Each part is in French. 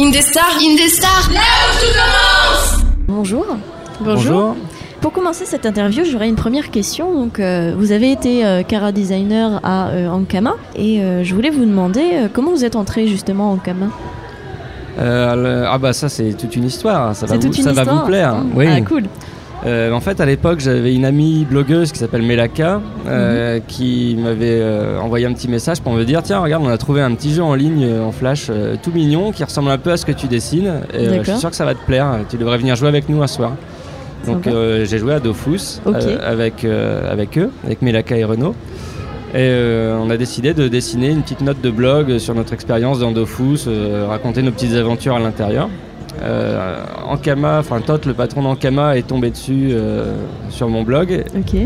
Indestar, Indestar, là où tout commence Bonjour. Bonjour. Pour commencer cette interview, j'aurais une première question. Donc, euh, vous avez été euh, Cara designer à euh, Ankama et euh, je voulais vous demander euh, comment vous êtes entré justement à Ankama? Euh, le- ah bah ça c'est toute une histoire, ça, va vous, ça va vous plaire. Mm. Oui. Ah, cool. Euh, en fait à l'époque j'avais une amie blogueuse qui s'appelle Melaka euh, qui m'avait euh, envoyé un petit message pour me dire tiens regarde on a trouvé un petit jeu en ligne en flash tout mignon qui ressemble un peu à ce que tu dessines et je suis sûr que ça va te plaire, tu devrais venir jouer avec nous un soir. Donc j'ai joué à Dofus avec, avec eux, avec Melaka et Renaud. Et on a décidé de dessiner une petite note de blog sur notre expérience dans Dofus, raconter nos petites aventures à l'intérieur. Euh, Ankama, enfin Tot, le patron d'Ankama, est tombé dessus euh, sur mon blog. Ok.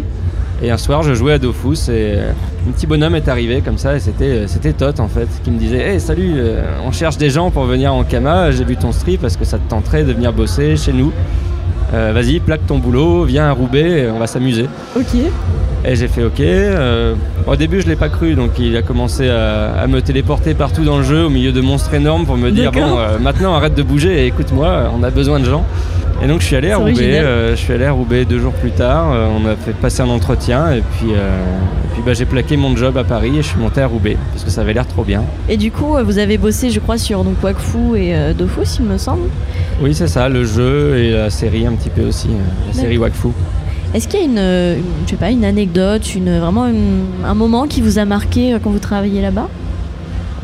Et un soir, je jouais à Dofus et euh, un petit bonhomme est arrivé comme ça. Et c'était, euh, c'était Tot en fait, qui me disait Hey, salut, euh, on cherche des gens pour venir à Ankama. J'ai vu ton strip parce que ça te tenterait de venir bosser chez nous. Vas-y, plaque ton boulot, viens à Roubaix, on va s'amuser. Ok. Et j'ai fait OK. Euh, au début, je l'ai pas cru, donc il a commencé à, à me téléporter partout dans le jeu, au milieu de monstres énormes, pour me dire bon, euh, maintenant arrête de bouger et écoute-moi, on a besoin de gens. Et donc je suis allé à Roubaix. euh, je suis allé à Roubaix deux jours plus tard. on a fait passer un entretien et puis, et puis bah, j'ai plaqué mon job à Paris et je suis monté à Roubaix parce que ça avait l'air trop bien. Et du coup, vous avez bossé, je crois, sur donc Wakfu et Dofus, il me semble. Oui, c'est ça, le jeu et la série un petit peu aussi, la série Wakfu. Est-ce qu'il y a une, euh, anecdote, une vraiment un moment qui vous a marqué euh, quand vous travailliez là-bas?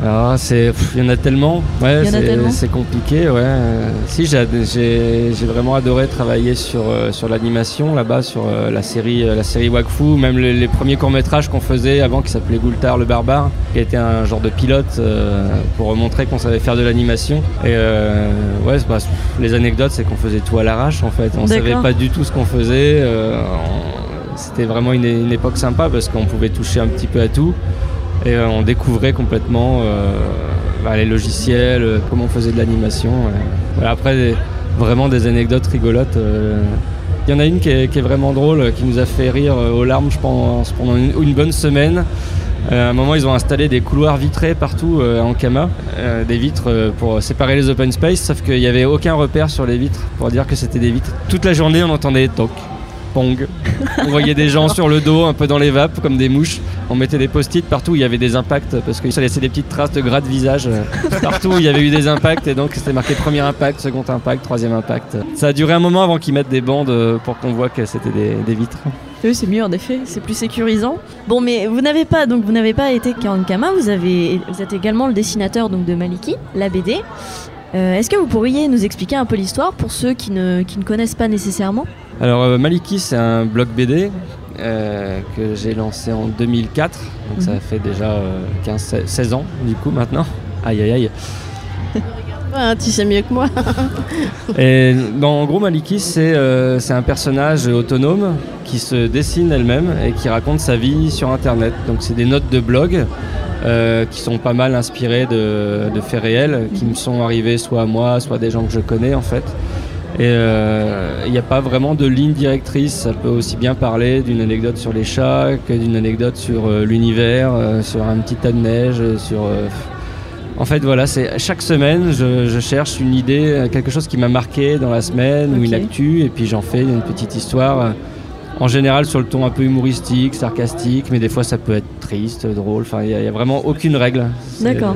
Alors, c'est, il y en a tellement. Ouais, c'est, compliqué, ouais. Si, j'ai, vraiment adoré travailler sur, euh, sur l'animation là-bas, sur euh, la série, euh, la série Wakfu, même les, les premiers courts métrages qu'on faisait avant, qui s'appelait Goultar le barbare, qui était un genre de pilote euh, pour montrer qu'on savait faire de l'animation. Et euh, ouais, les anecdotes, c'est qu'on faisait tout à l'arrache en fait. On savait pas du tout ce qu'on faisait. euh, on- c'était vraiment une, une époque sympa parce qu'on pouvait toucher un petit peu à tout. Et euh, on découvrait complètement euh, bah, les logiciels, euh, comment on faisait de l'animation. après, des- vraiment des anecdotes rigolotes. Il y en a une qui est, vraiment drôle, qui nous a fait rire aux larmes, pendant une, bonne semaine. À un moment, ils ont installé des couloirs vitrés partout en Kama, des vitres pour séparer les open space, sauf qu'il n'y avait aucun repère sur les vitres pour dire que c'était des vitres. Toute la journée, on entendait toc, pong. On voyait des gens sur le dos, un peu dans les vapes, comme des mouches. On mettait des post-it partout où il y avait des impacts, parce que ça laissait des petites traces de gras de visage. euh, Partout où il y avait eu des impacts, et donc c'était marqué premier impact, second impact, troisième impact. Ça a duré un moment avant qu'ils mettent des bandes euh, pour qu'on voit que c'était des, vitres. Oui, c'est mieux en effet, c'est plus sécurisant. Bon, mais vous n'avez pas donc été qu'Ankama, vous avez vous êtes également le dessinateur donc de Maliki, la BD. Euh, Est-ce que vous pourriez nous expliquer un peu l'histoire pour ceux qui ne, qui ne connaissent pas nécessairement? Alors euh, Maliki, c'est un blog BD euh, que j'ai lancé en 2004, donc ça Mhm. fait déjà euh, 15, 16 ans du coup maintenant. Aïe aïe aïe. Ah, tu sais mieux que moi. Et dans, en gros, Maliki, c'est euh, c'est un personnage autonome qui se dessine elle-même et qui raconte sa vie sur Internet. Donc, c'est des notes de blog euh, qui sont pas mal inspirées de, de faits réels qui me sont arrivés soit à moi, soit à des gens que je connais en fait. Et euh, il n'y a pas vraiment de ligne directrice. Ça peut aussi bien parler d'une anecdote sur les chats que d'une anecdote sur euh, l'univers, euh, sur un petit tas de neige, euh, sur. euh, en fait, voilà, c'est chaque semaine, je, je cherche une idée, euh, quelque chose qui m'a marqué dans la semaine ou Ok. une actu, et puis j'en fais une petite histoire. Euh, En général, sur le ton un peu humoristique, sarcastique, mais des fois ça peut être triste, drôle. Enfin, il n'y a, il y a vraiment aucune règle. D'accord.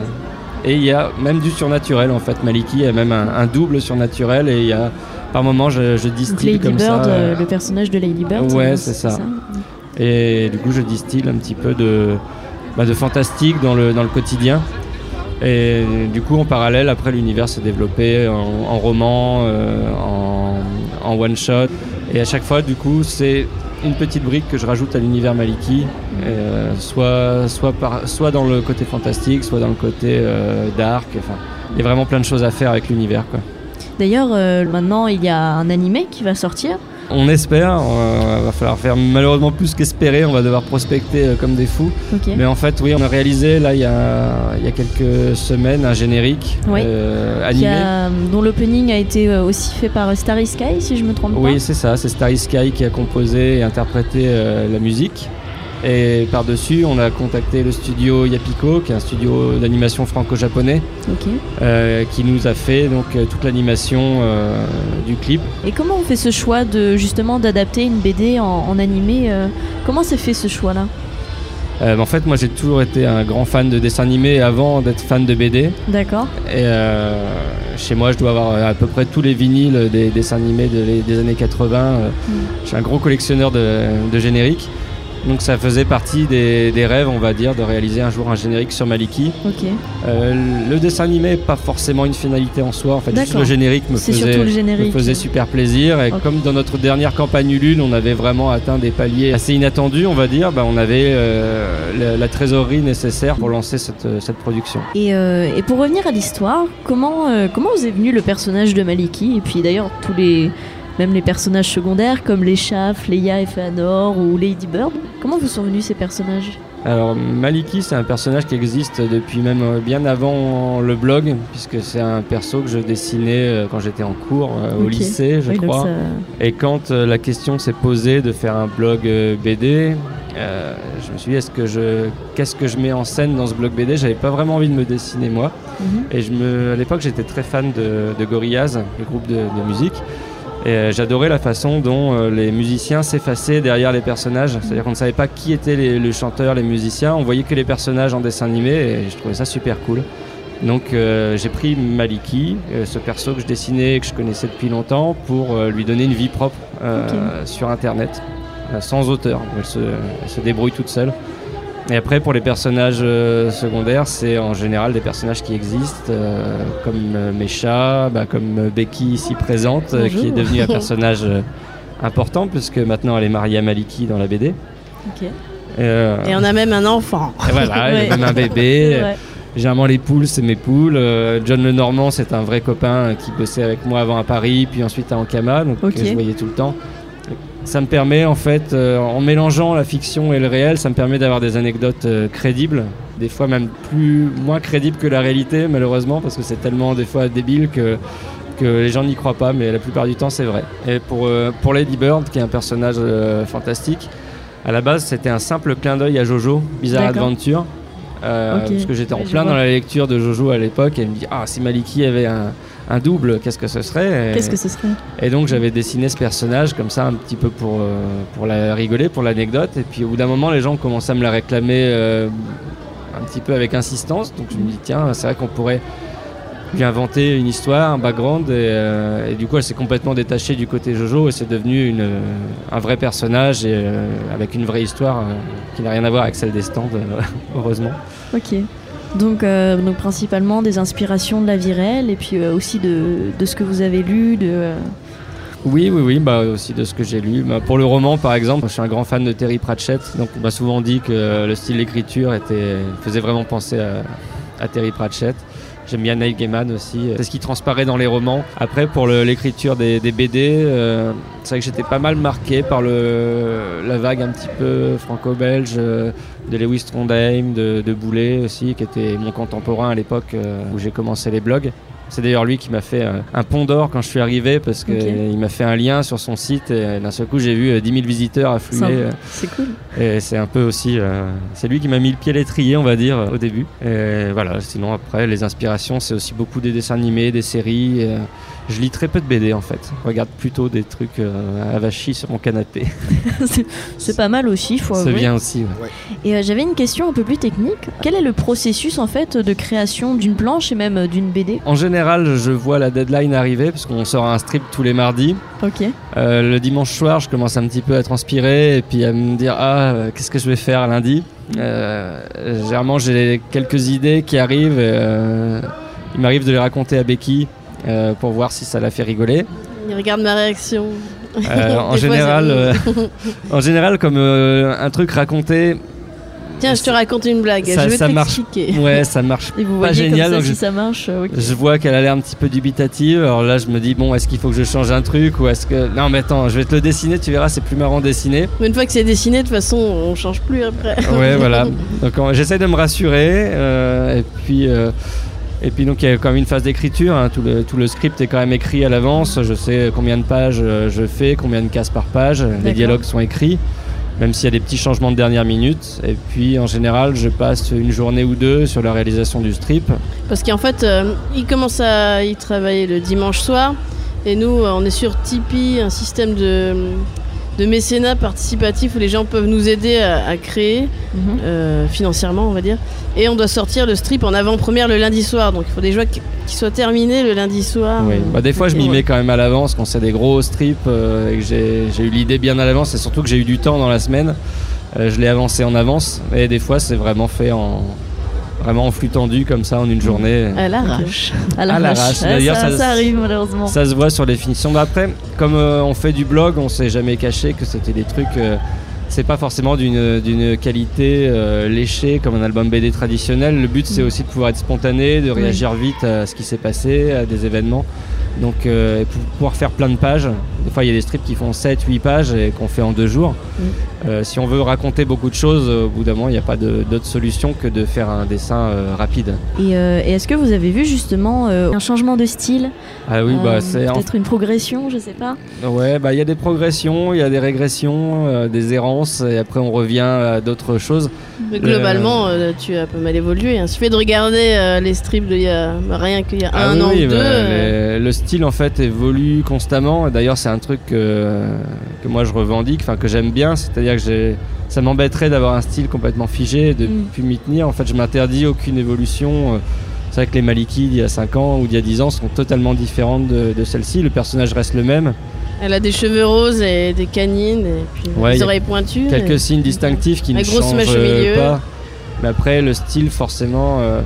Et il y a même du surnaturel en fait. Maliki a même un, un double surnaturel et il y a par moments je, distille Lady comme Bird, ça. euh, le personnage de Lady Bird. Ouais, euh, c'est ça. Et du coup, je distille un petit peu de, bah, de fantastique dans le, dans le quotidien. Et du coup, en parallèle, après, l'univers s'est développé en, en roman, euh, en, en one-shot. Et à chaque fois, du coup, c'est une petite brique que je rajoute à l'univers Maliki, euh, soit, soit, par, soit dans le côté fantastique, soit dans le côté euh, dark. Enfin, il y a vraiment plein de choses à faire avec l'univers. D'ailleurs, euh, maintenant il y a un animé qui va sortir. On espère, il va falloir faire malheureusement plus qu'espérer, on va devoir prospecter euh, comme des fous. Mais en fait, oui, on a réalisé là il y a, il y a quelques semaines un générique Oui. euh, animé. a- dont l'opening a été euh, aussi fait par Starry Sky, si je me trompe Oui, c'est ça, c'est Starry Sky qui a composé et interprété euh, la musique. Et par-dessus, on a contacté le studio Yapiko, qui est un studio d'animation franco-japonais, euh, qui nous a fait donc euh, toute l'animation euh, du clip. Et comment on fait ce choix de justement d'adapter une BD en, en animé euh, Comment s'est fait ce choix-là? Euh, en fait, moi, j'ai toujours été un grand fan de dessin animé avant d'être fan de BD. D'accord. Et euh, chez moi, je dois avoir à peu près tous les vinyles des dessins animés de- des années 80. Euh, Je suis un gros collectionneur de, de génériques. Donc ça faisait partie des, des rêves, on va dire, de réaliser un jour un générique sur Maliki. Ok. Euh, le dessin animé, pas forcément une finalité en soi. En fait, juste le générique me faisait, me générique. faisait super plaisir. Et comme dans notre dernière campagne Ulule, on avait vraiment atteint des paliers assez inattendus, on va dire, bah, on avait euh, la, la trésorerie nécessaire pour lancer cette, cette production. Et, euh, et pour revenir à l'histoire, comment, euh, comment vous est venu le personnage de Maliki? Et puis d'ailleurs, tous les. Même les personnages secondaires comme les chats, Leia et Fëanor ou Lady Bird. Comment vous sont venus ces personnages? Alors Maliki, c'est un personnage qui existe depuis même euh, bien avant le blog, puisque c'est un perso que je dessinais euh, quand j'étais en cours euh, au lycée, je Oui, crois. ça- Et quand la question s'est posée de faire un blog BD, euh, je me suis dit est-ce que je qu'est-ce que je mets en scène dans ce blog BD J'avais pas vraiment envie de me dessiner moi. Mhm. Et je me, à l'époque, j'étais très fan de, de Gorillaz, le groupe de, de musique. Et euh, j'adorais la façon dont euh, les musiciens s'effaçaient derrière les personnages. C'est-à-dire qu'on ne savait pas qui étaient les, les chanteurs, les musiciens. On voyait que les personnages en dessin animé et je trouvais ça super cool. Donc euh, j'ai pris Maliki, euh, ce perso que je dessinais et que je connaissais depuis longtemps, pour euh, lui donner une vie propre sur Internet, sans auteur. Elle se, elle se débrouille toute seule. Et après, pour les personnages euh, secondaires, c'est en général des personnages qui existent, euh, comme euh, Mesha, bah, comme euh, Becky ici présente, qui est devenue un personnage important, puisque maintenant elle est mariée à Maliki dans la BD. Ok. Et on a même un enfant. et voilà, il a même un bébé. Généralement, les poules, c'est mes poules. John Lenormand, c'est un vrai copain qui bossait avec moi avant à Paris, puis ensuite à Ankama, donc que je voyais tout le temps. Ça me permet, en fait, euh, en mélangeant la fiction et le réel, ça me permet d'avoir des anecdotes euh, crédibles, des fois même plus moins crédibles que la réalité, malheureusement, parce que c'est tellement des fois débile que que les gens n'y croient pas, mais la plupart du temps, c'est vrai. Et pour euh, pour Lady Bird, qui est un personnage fantastique, à la base, c'était un simple clin d'œil à Jojo, Bizarre. Adventure. Parce que j'étais en plein dans la lecture de Jojo à l'époque et elle me dit Ah, si Maliki avait un, un double, qu'est-ce que ce serait Qu'est-ce que ce serait Et donc j'avais dessiné ce personnage comme ça, un petit peu pour, euh, pour la rigoler, pour l'anecdote. Et puis au bout d'un moment, les gens commençaient à me la réclamer euh, un petit peu avec insistance. Donc je me dis Tiens, c'est vrai qu'on pourrait lui inventer une histoire, un background. Et, euh, et du coup, elle s'est complètement détachée du côté Jojo et c'est devenu une, un vrai personnage et, avec une vraie histoire qui n'a rien à voir avec celle des stands, heureusement. Ok. Donc, euh, principalement des inspirations de la vie réelle et puis euh, aussi de, ce que vous avez lu. De, euh, Oui, oui, oui, bah aussi de ce que j'ai lu. Bah, pour le roman, par exemple, je suis un grand fan de Terry Pratchett, donc on m'a souvent dit que le style d'écriture faisait vraiment penser à Terry Pratchett. J'aime bien Neil Gaiman aussi. C'est ce qui transparaît dans les romans. Après, pour l'écriture des, BD, euh, c'est vrai que j'étais pas mal marqué par la vague un petit peu franco-belge euh, de Lewis Trondheim, de, Boulet aussi, qui était mon contemporain à l'époque euh, où j'ai commencé les blogs. C'est d'ailleurs lui qui m'a fait euh, un pont d'or quand je suis arrivé parce qu'il Ok. m'a fait un lien sur son site et d'un seul coup j'ai vu euh, 10 000 visiteurs affluer. euh, C'est cool. et c'est un peu aussi. euh, c'est lui qui m'a mis le pied à l'étrier, on va dire, euh, au début. Et voilà, sinon après, les inspirations, c'est aussi beaucoup des dessins animés, des séries. euh, je lis très peu de BD en fait. Je regarde plutôt des trucs euh, avachis sur mon canapé. C'est- pas mal aussi, faut C'est bien aussi. ouais. Et euh, j'avais une question un peu plus technique. Quel est le processus en fait de création d'une planche et même euh, d'une BD En général, je vois la deadline arriver parce qu'on sort un strip tous les mardis. Ok. Euh, le dimanche soir, je commence un petit peu à transpirer et puis à me dire ah euh, qu'est-ce que je vais faire lundi? Euh, généralement, j'ai quelques idées qui arrivent. et, il m'arrive de les raconter à Becky pour voir si ça la fait rigoler. Il regarde ma réaction. Euh, en général, euh, en général, comme euh, un truc raconté, Tiens, je te raconte une blague. ça- je vais ça marche. ouais, ça marche Et vous pas voyez génial. comme ça si je- ça marche. euh. Je vois qu'elle a l'air un petit peu dubitative. Alors là, je me dis bon, est-ce qu'il faut que je change un truc ou est-ce que non, mais attends, je vais te le dessiner. Tu verras, c'est plus marrant dessiner. Mais une fois que c'est dessiné, de toute façon, on change plus après. Ouais, voilà. Donc on- j'essaie de me rassurer. euh, et puis, euh, et puis donc il y a quand même une phase d'écriture. hein. Tout, le, tout le script est quand même écrit à l'avance. Je sais combien de pages je fais, combien de cases par page. Les dialogues sont écrits. Même s'il y a des petits changements de dernière minute. Et puis en général, je passe une journée ou deux sur la réalisation du strip. Parce qu'en fait, euh, il commence à y travailler le dimanche soir. Et nous, on est sur Tipeee, un système de, de mécénat participatif où les gens peuvent nous aider à, à créer, Mhm. euh, financièrement, on va dire. Et on doit sortir le strip en avant-première le lundi soir. Donc il faut déjà qu'il qu'il soit terminé le lundi soir. Oui. Euh, Bah, des fois, je m'y mets quand même à l'avance quand c'est des gros strips euh, et que j'ai j'ai eu l'idée bien à l'avance et surtout que j'ai eu du temps dans la semaine. Euh, je l'ai avancé en avance et des fois, c'est vraiment fait en vraiment en flux tendu comme ça en une journée. À l'arrache. À l'arrache. D'ailleurs, ça, ça- ça arrive malheureusement. Ça se voit sur les finitions. Bah, après, comme euh, on fait du blog, on s'est jamais caché que c'était des trucs. euh, c'est pas forcément d'une d'une qualité euh, léchée comme un album BD traditionnel. Le but, c'est aussi de pouvoir être spontané, de réagir vite à ce qui s'est passé, à des événements. Donc, euh, pour pouvoir faire plein de pages. Des fois, il y a des strips qui font 7, 8 pages et qu'on fait en deux jours. Euh, si on veut raconter beaucoup de choses, euh, au bout d'un moment, il n'y a pas d'autre solution que de faire un dessin euh, rapide. Et, euh, et est-ce que vous avez vu justement euh, un changement de style? Ah oui, Euh, bah, c'est en Peut-être une progression, je sais pas. Ouais, bah il y a des progressions, il y a des régressions, euh, des errances, et après on revient à d'autres choses. Mais globalement, euh, tu as pas mal évolué. Il suffit de regarder euh, les strips d'il y a bah, rien qu'il y a un Ah oui, an ou deux. bah, euh, les- le style en fait évolue constamment. D'ailleurs, c'est un truc que, que moi je revendique, enfin que j'aime bien, c'est-à-dire que ça m'embêterait d'avoir un style complètement figé, et de Mm. plus m'y tenir. En fait, je m'interdis aucune évolution. euh, C'est vrai que les Maliki d'il y a 5 ans ou d'il y a 10 ans sont totalement différentes de, de celle-ci. Le personnage reste le même. Elle a des cheveux roses et des canines et puis Ouais, des oreilles pointues. quelques signes distinctifs qui La ne changent milieu. pas. Mais après, le style, forcément, euh,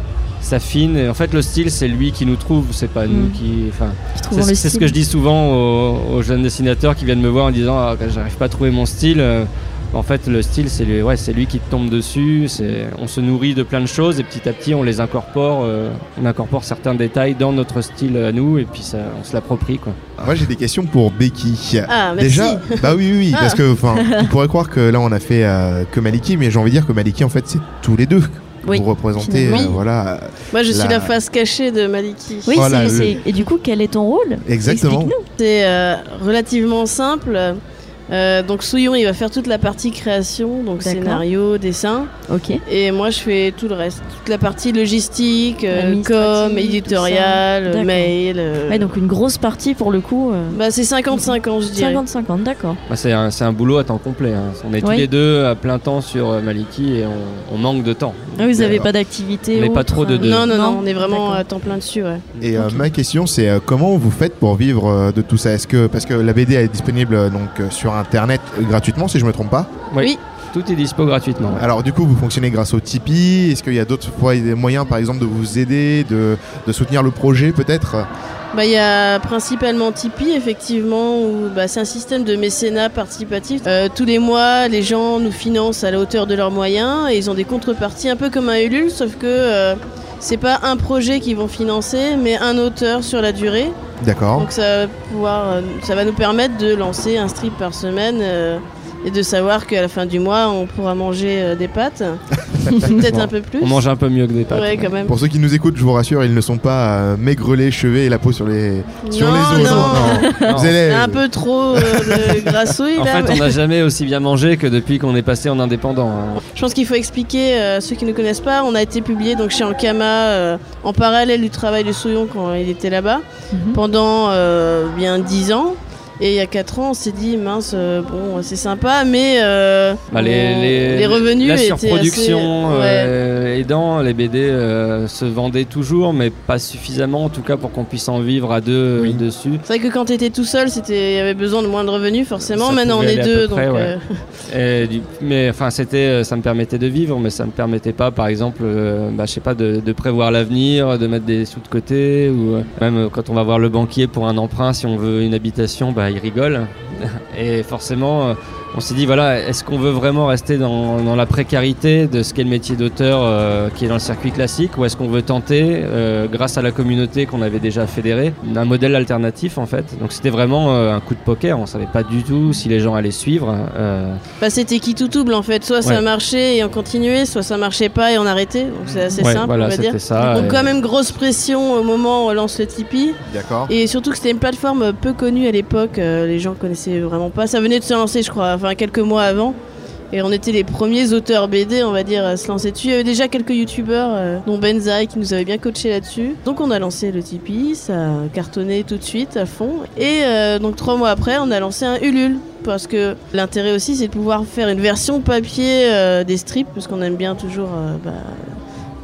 s'affine. Et en fait, le style, c'est lui qui nous trouve, c'est pas nous Mm. qui. Enfin, c'est ce que je dis souvent aux, aux jeunes dessinateurs qui viennent me voir en disant ah, j'arrive pas à trouver mon style. Euh, En fait, le style, c'est lui, ouais, c'est lui qui te tombe dessus. C'est, on se nourrit de plein de choses et petit à petit, on les incorpore. euh, on incorpore certains détails dans notre style à nous et puis ça, on se l'approprie, quoi. Moi j'ai des questions pour Becky. Ah, merci. Déjà, bah oui, oui, oui, Ah. parce que enfin, on pourrait croire que là on a fait euh, que Maliki, mais j'ai envie de dire que Maliki en fait c'est tous les deux. Oui, Vous représentez, euh, voilà, Moi, je suis La- face cachée de Maliki. Oui, Voilà, c'est- le- c'est- Et du coup, quel est ton rôle? Exactement. Explique-nous. C'est euh, relativement simple. Euh, donc Souillon, il va faire toute la partie création, donc scénario, dessin. Ok. Et moi, je fais tout le reste. Toute la partie logistique, euh, com, éditorial, mail. euh, Ouais, donc une grosse partie pour le coup. euh, Bah, c'est 50-50, je dirais. 50-50, d'accord. Bah, c'est, un, c'est un boulot à temps complet. hein. On est tous les deux à plein temps sur euh, Maliki et on, on manque de temps. Ah, vous n'avez pas d'activité On n'est pas trop de deux. Non, non, non, Non on est vraiment à temps plein dessus, ouais. Et euh, ma question c'est euh, comment vous faites pour vivre euh, de tout ça? Est-ce que parce que la BD est disponible euh, donc euh, sur internet gratuitement si je me trompe pas Oui. Tout est dispo gratuitement. ouais. Alors du coup vous fonctionnez grâce au Tipeee Est-ce qu'il y a d'autres moyens par exemple de vous aider, de, de soutenir le projet peut-être? Bah, il y a principalement Tipeee, effectivement, où bah, c'est un système de mécénat participatif. Euh, tous les mois, les gens nous financent à la hauteur de leurs moyens et ils ont des contreparties un peu comme un Ulule, sauf que euh, c'est pas un projet qu'ils vont financer, mais un auteur sur la durée. D'accord. Donc ça va, pouvoir, euh, ça va nous permettre de lancer un strip par semaine euh, et de savoir qu'à la fin du mois, on pourra manger euh, des pâtes. Peut-être un peu plus. On mange un peu mieux que des pâtes. Ouais, quand même. Pour ceux qui nous écoutent, je vous rassure, ils ne sont pas euh, maigrelet, cheveux et la peau sur les sur Non, les os. non. Non. Vous allez Un peu trop euh, de grassouille En là. fait, mais- on n'a jamais aussi bien mangé que depuis qu'on est passé en indépendant. hein. Je pense qu'il faut expliquer euh, à ceux qui ne connaissent pas. On a été publié donc chez Ankama euh, en parallèle du travail de Souillon quand il était là-bas Mhm. pendant euh, bien 10 ans. Et il y a 4 ans, on s'est dit mince, euh, bon, c'est sympa, mais euh, Bah, les, on- les- revenus la étaient surproduction assez- ouais. euh, aidant, les BD euh, se vendaient toujours, mais pas suffisamment en tout cas pour qu'on puisse en vivre à deux Oui. euh, dessus. C'est vrai que quand tu étais tout seul, c'était il y avait besoin de moins de revenus forcément. Ça Maintenant on est deux, près, donc ouais. euh, Et du- mais enfin, c'était, euh, ça me permettait de vivre, mais ça me permettait pas, par exemple, euh, bah, je sais pas, de, de prévoir l'avenir, de mettre des sous de côté, ou euh, même euh, quand on va voir le banquier pour un emprunt, si on veut une habitation, bah, il rigole. Et forcément, euh, on s'est dit, voilà, est-ce qu'on veut vraiment rester dans, dans la précarité de ce qu'est le métier d'auteur euh, qui est dans le circuit classique, ou est-ce qu'on veut tenter, euh, grâce à la communauté qu'on avait déjà fédérée, un modèle alternatif en fait? Donc c'était vraiment euh, un coup de poker, on savait pas du tout si les gens allaient suivre. euh, bah, c'était qui tout double en fait. Soit ça marchait et on continuait, soit ça marchait pas et on arrêtait. Donc c'est assez Ouais, simple, voilà, on va dire. ça. Donc et- quand même grosse pression au moment où on lance le Tipeee. D'accord. Et surtout que c'était une plateforme peu connue à l'époque, euh, les gens connaissaient vraiment pas. Ça venait de se lancer, je crois, enfin quelques mois avant. Et on était les premiers auteurs BD, on va dire, à se lancer dessus. Il y avait déjà quelques youtubeurs, euh, dont Benzaï, qui nous avait bien coaché là-dessus. Donc on a lancé le Tipeee, ça a cartonné tout de suite à fond. Et euh, donc trois mois après, on a lancé un Ulule. Parce que l'intérêt aussi, c'est de pouvoir faire une version papier euh, des strips, parce qu'on aime bien toujours bah,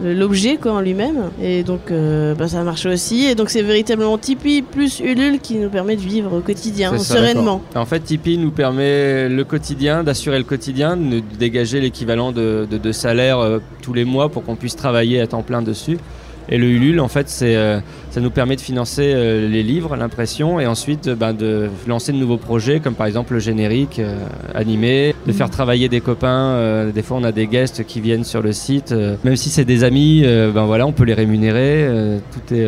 l'objet quoi en lui-même. Et donc euh, bah, ça marche aussi. Et donc c'est véritablement Tipeee plus Ulule qui nous permet de vivre au quotidien ça, sereinement. En fait, Tipeee nous permet le quotidien, d'assurer le quotidien, de dégager l'équivalent de, de, de salaire euh, tous les mois pour qu'on puisse travailler à temps plein dessus. Et le Ulule, en fait, c'est, euh, ça nous permet de financer euh, les livres, l'impression, et ensuite euh, ben, de lancer de nouveaux projets, comme par exemple le générique euh, animé, de faire travailler des copains. des fois, on a des guests qui viennent sur le site. même si c'est des amis, ben voilà, on peut les rémunérer. tout est.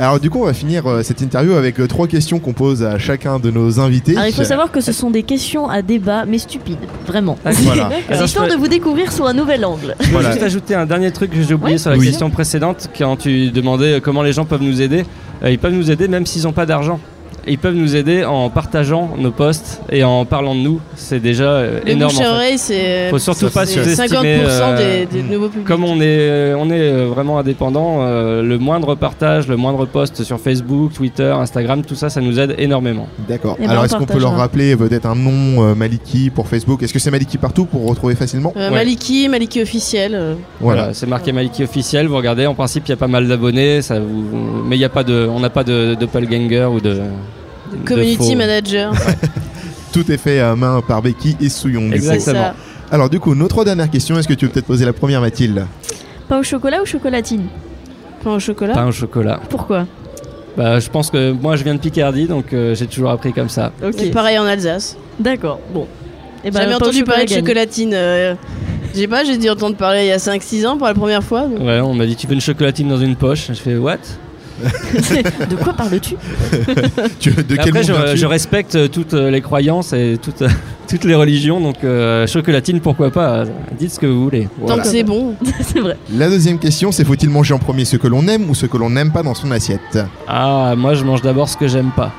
Alors du coup, on va finir euh, cette interview avec euh, trois questions qu'on pose à chacun de nos invités. Alors il faut savoir que ce sont des questions à débat, mais stupides, vraiment. Voilà. Alors, Histoire je de vous découvrir sous un nouvel angle. Je voulais Voilà. juste ajouter un dernier truc que j'ai oublié Ouais. sur la Oui. question précédente, quand tu demandais euh, comment les gens peuvent nous aider. Euh, ils peuvent nous aider même s'ils n'ont pas d'argent. Ils peuvent nous aider en partageant nos posts et en parlant de nous. C'est déjà euh, le énorme. bouche à oreille c'est Faut surtout pas sous-estimer. 50% euh, des, des nouveaux publics Comme on est, euh, on est euh, vraiment indépendant, euh, le moindre partage, le moindre post sur Facebook, Twitter, Instagram, tout ça, ça nous aide énormément. D'accord. Eh ben, Alors est-ce qu'on peut leur rappeler peut-être un nom euh, Maliki pour Facebook? Est-ce que c'est Maliki partout pour retrouver facilement? Euh, Ouais. Maliki, Maliki officiel. euh, Voilà, Voilà. c'est marqué Maliki officiel. Vous regardez, en principe, il y a pas mal d'abonnés, ça vous... mais il y a pas de, on n'a pas de doppelganger ou de. Community faux. manager. Tout est fait à main par Becky et Souillon. Exactement. Alors du coup, notre dernière question, est-ce que tu veux peut-être poser la première Mathilde Pain au chocolat ou chocolatine Pain au chocolat. Pain au chocolat. Pourquoi Bah, je pense que moi, je viens de Picardie, donc euh, j'ai toujours appris comme ça. Ok. Et pareil en Alsace. D'accord, bon. Eh J'ai ben, au entendu parler de chocolatine. euh, J'ai pas, j'ai dû entendre parler il y a 5-6 ans pour la première fois. donc. Ouais, on m'a dit tu veux une chocolatine dans une poche. Je fais what? de quoi parles-tu? Tu- De quel Après, je, respecte euh, toutes euh, les croyances et toutes, toutes les religions, donc euh, chocolatine, pourquoi pas euh, Dites ce que vous voulez. Tant que c'est bon. C'est vrai. La deuxième question, c'est faut-il manger en premier ce que l'on aime ou ce que l'on n'aime pas dans son assiette? Ah, moi, je mange d'abord ce que j'aime pas.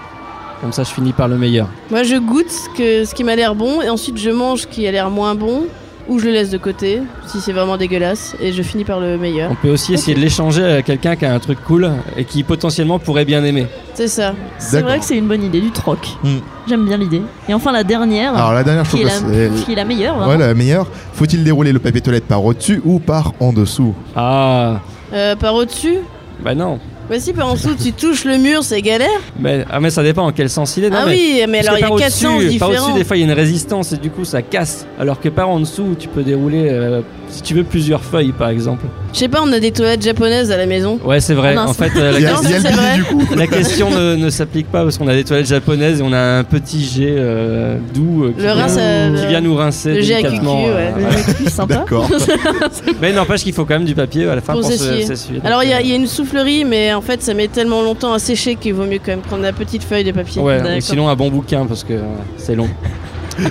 Comme ça, je finis par le meilleur. Moi, je goûte ce, que, ce qui m'a l'air bon et ensuite je mange ce qui a l'air moins bon ou je le laisse de côté si c'est vraiment dégueulasse et je finis par le meilleur. On peut aussi essayer de l'échanger à quelqu'un qui a un truc cool et qui potentiellement pourrait bien aimer. C'est ça. C'est vrai que c'est une bonne idée, du troc. Hmm. J'aime bien l'idée. Et enfin la dernière, Alors la dernière, je qui, est la, c'est qui est la meilleure. vraiment. ouais, la meilleure. Faut-il dérouler le papier toilette par au-dessus ou par en dessous? Ah, Euh, par au-dessus? Bah non. Bah si, par en dessous, tu touches le mur, c'est galère. Mais, ah, mais ça dépend en quel sens il est. Non, ah mais- oui, mais alors il y a par 4 au-dessus- sens Par différents. au-dessus, des fois, il y a une résistance et du coup, ça casse. Alors que par en dessous, tu peux dérouler, euh, si tu veux, plusieurs feuilles, par exemple. Je sais pas, on a des toilettes japonaises à la maison. Ouais, c'est vrai. Ah, mince. en fait, euh, la, vrai. coup. la question ne, ne s'applique pas parce qu'on a des toilettes japonaises et on a un petit jet euh, doux euh, qui, Le vient, rince, euh, qui vient nous rincer le jet à cucu, ouais. Le plus sympa. D'accord. Mais n'empêche qu'il faut quand même du papier à la fin Pour pour, s'essuyer. Alors il y, a- il y a une soufflerie, mais en fait ça met tellement longtemps à sécher qu'il vaut mieux quand même prendre la petite feuille de papier. Ouais, ou sinon un bon bouquin parce que c'est long.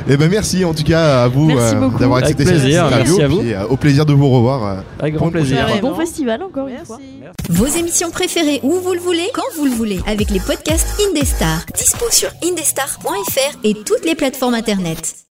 Eh ben merci en tout cas à vous beaucoup. d'avoir accepté cette plaisir, interview. merci à vous. puis, euh, au plaisir de vous revoir. euh, Avec grand plaisir. Bon festival encore une fois. Merci. Vos émissions préférées où vous le voulez, quand vous le voulez, avec les podcasts Indestar. Dispo sur indestar.fr et toutes les plateformes internet.